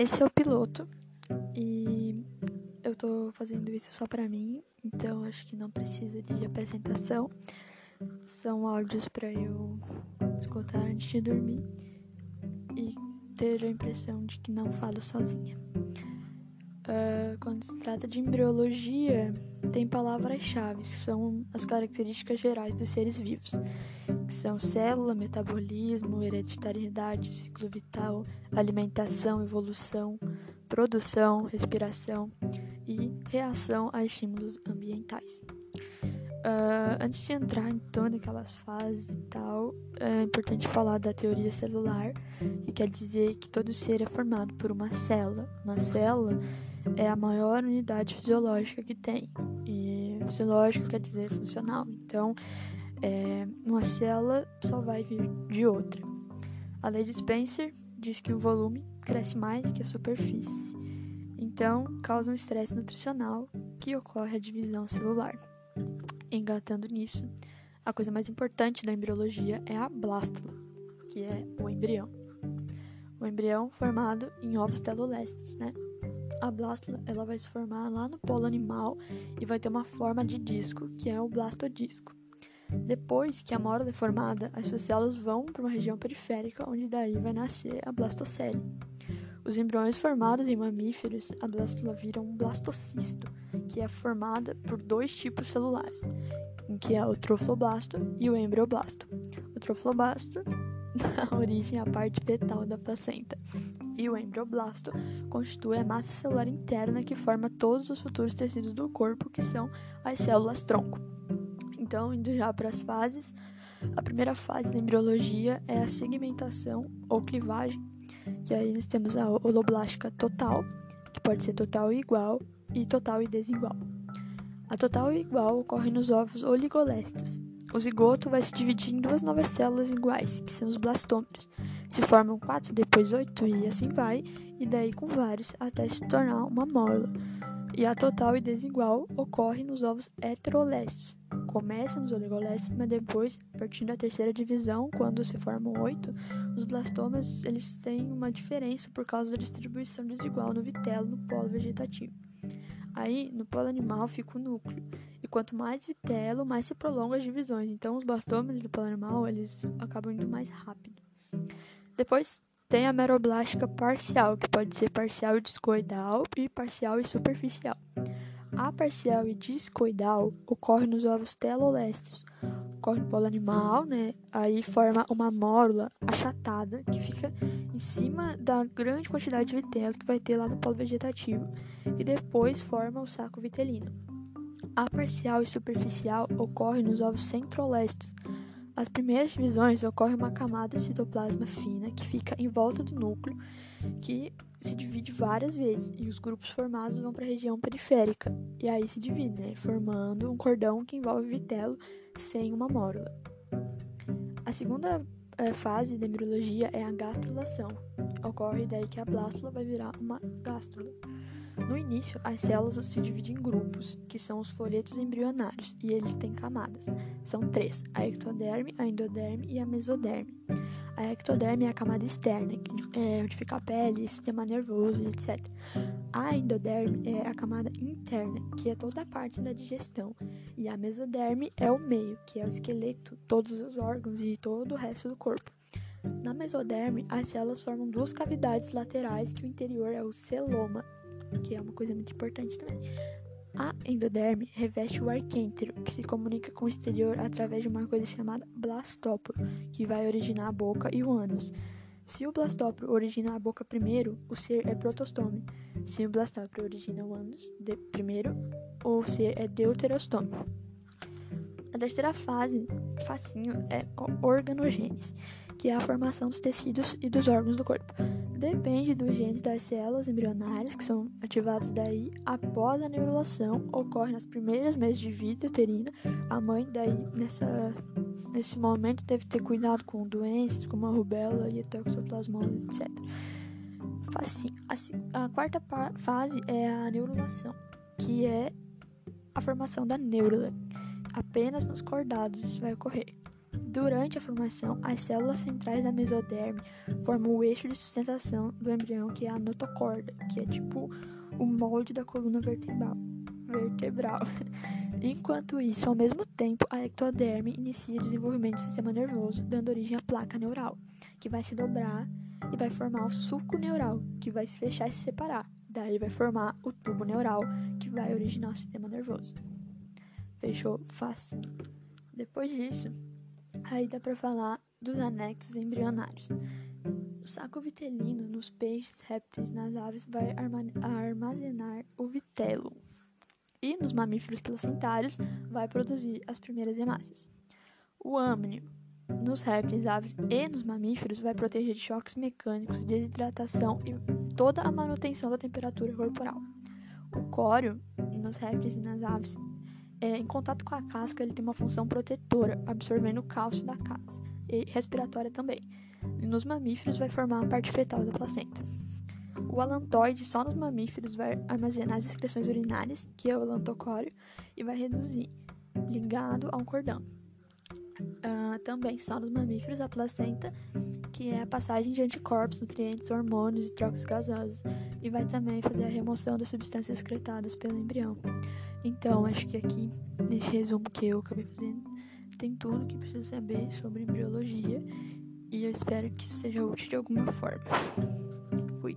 esse é o piloto e eu tô fazendo isso só pra mim, então acho que não precisa de apresentação. São áudios para eu escutar antes de dormir e ter a impressão de que não falo sozinha. Uh, quando se trata de embriologia, tem palavras-chave, que são as características gerais dos seres vivos, que são célula, metabolismo, hereditariedade, ciclo vital, alimentação, evolução, produção, respiração e reação a estímulos ambientais. Uh, antes de entrar em todas aquelas fases e tal, é importante falar da teoria celular, que quer dizer que todo ser é formado por uma célula. Uma célula é a maior unidade fisiológica que tem. E fisiológica quer dizer funcional. Então, é, uma célula só vai vir de outra. A lei de Spencer diz que o volume cresce mais que a superfície. Então, causa um estresse nutricional que ocorre a divisão celular. Engatando nisso, a coisa mais importante da embriologia é a blástula, que é o embrião. O embrião formado em ovos telolestes, né? A blástula ela vai se formar lá no polo animal e vai ter uma forma de disco, que é o blastodisco. Depois que a mórula é formada, as suas células vão para uma região periférica, onde daí vai nascer a blastocele. Os embriões formados em mamíferos, a blástula vira um blastocisto, que é formada por dois tipos celulares, que é o trofoblasto e o embrioblasto. O trofoblasto dá origem à parte fetal da placenta, e o embrioblasto constitui a massa celular interna que forma todos os futuros tecidos do corpo, que são as células tronco. Então, indo já para as fases, a primeira fase da embriologia é a segmentação ou clivagem, que aí nós temos a holoblástica total, que pode ser total e igual, e total e desigual. A total e igual ocorre nos ovos oligolestos. O zigoto vai se dividir em duas novas células iguais, que são os blastômeros. Se formam quatro, depois oito e assim vai, e daí com vários até se tornar uma mórula. E a total e desigual ocorre nos ovos heterolestos. Começa nos oligolestos, mas depois, partindo da terceira divisão, quando se formam oito, os blastomas eles têm uma diferença por causa da distribuição desigual no vitelo no polo vegetativo. Aí, no polo animal fica o núcleo. E quanto mais vitelo, mais se prolongam as divisões. Então, os blastômeros do polo animal, eles acabam indo mais rápido. Depois, tem a meroblástica parcial, que pode ser parcial e discoidal e parcial e superficial. A parcial e discoidal ocorre nos ovos telolestos. Ocorre no polo animal, né? Aí forma uma mórula achatada que fica em cima da grande quantidade de vitelo que vai ter lá no polo vegetativo e depois forma o saco vitelino. A parcial e superficial ocorre nos ovos centrolestos. As primeiras divisões ocorre uma camada de citoplasma fina que fica em volta do núcleo, que se divide várias vezes e os grupos formados vão para a região periférica e aí se divide, né, formando um cordão que envolve vitelo sem uma mórula. A segunda é, fase da embriologia é a gastrulação. Ocorre daí que a blástula vai virar uma gástrula. No início, as células se dividem em grupos, que são os folhetos embrionários, e eles têm camadas. São três: a ectoderme, a endoderme e a mesoderme. A ectoderme é a camada externa, é onde fica a pele, sistema nervoso, etc. A endoderme é a camada interna, que é toda a parte da digestão. E a mesoderme é o meio, que é o esqueleto, todos os órgãos e todo o resto do corpo. Na mesoderme, as células formam duas cavidades laterais, que o interior é o celoma, que é uma coisa muito importante também. A endoderme reveste o arquêntero, que se comunica com o exterior através de uma coisa chamada blastóporo, que vai originar a boca e o ânus. Se o blastóporo origina a boca primeiro, o ser é protostome. Se o blastóporo origina o ânus primeiro, o ser é deuterostome. A terceira fase, facinho, é organogênese, que é a formação dos tecidos e dos órgãos do corpo depende dos genes das células embrionárias, que são ativados daí após a neurulação, ocorre nas primeiras meses de vida uterina. A mãe daí, nessa, nesse momento, deve ter cuidado com doenças como a rubéola e toxoplasmose, etc. Facinho. A, a quarta fase é a neurulação, que é a formação da neurula. Apenas nos cordados isso vai ocorrer. Durante a formação, as células centrais da mesoderme formam o eixo de sustentação do embrião, que é a notocorda, que é tipo o molde da coluna vertebral. vertebral. Enquanto isso, ao mesmo tempo, a ectoderme inicia o desenvolvimento do sistema nervoso, dando origem à placa neural, que vai se dobrar e vai formar o sulco neural, que vai se fechar e se separar. Daí vai formar o tubo neural, que vai originar o sistema nervoso. Fechou? Fácil. Depois disso, aí dá para falar dos anexos embrionários. O saco vitelino nos peixes, répteis, nas aves vai armazenar o vitelo. E nos mamíferos placentários vai produzir as primeiras hemácias. O âmnio nos répteis, aves e nos mamíferos vai proteger de choques mecânicos, desidratação e toda a manutenção da temperatura corporal. O córeo, nos répteis e nas aves, é, em contato com a casca, ele tem uma função protetora, absorvendo o cálcio da casca, e respiratória também. E nos mamíferos vai formar a parte fetal da placenta. O alantoide, só nos mamíferos, vai armazenar as excreções urinárias, que é o alantocóreo, e vai reduzir, ligado a um cordão. Uh, também só nos mamíferos a placenta, que é a passagem de anticorpos, nutrientes, hormônios e trocas gasosas, e vai também fazer a remoção das substâncias excretadas pelo embrião. Então, acho que aqui, nesse resumo que eu acabei fazendo, tem tudo que precisa saber sobre embriologia, e eu espero que seja útil de alguma forma. Fui.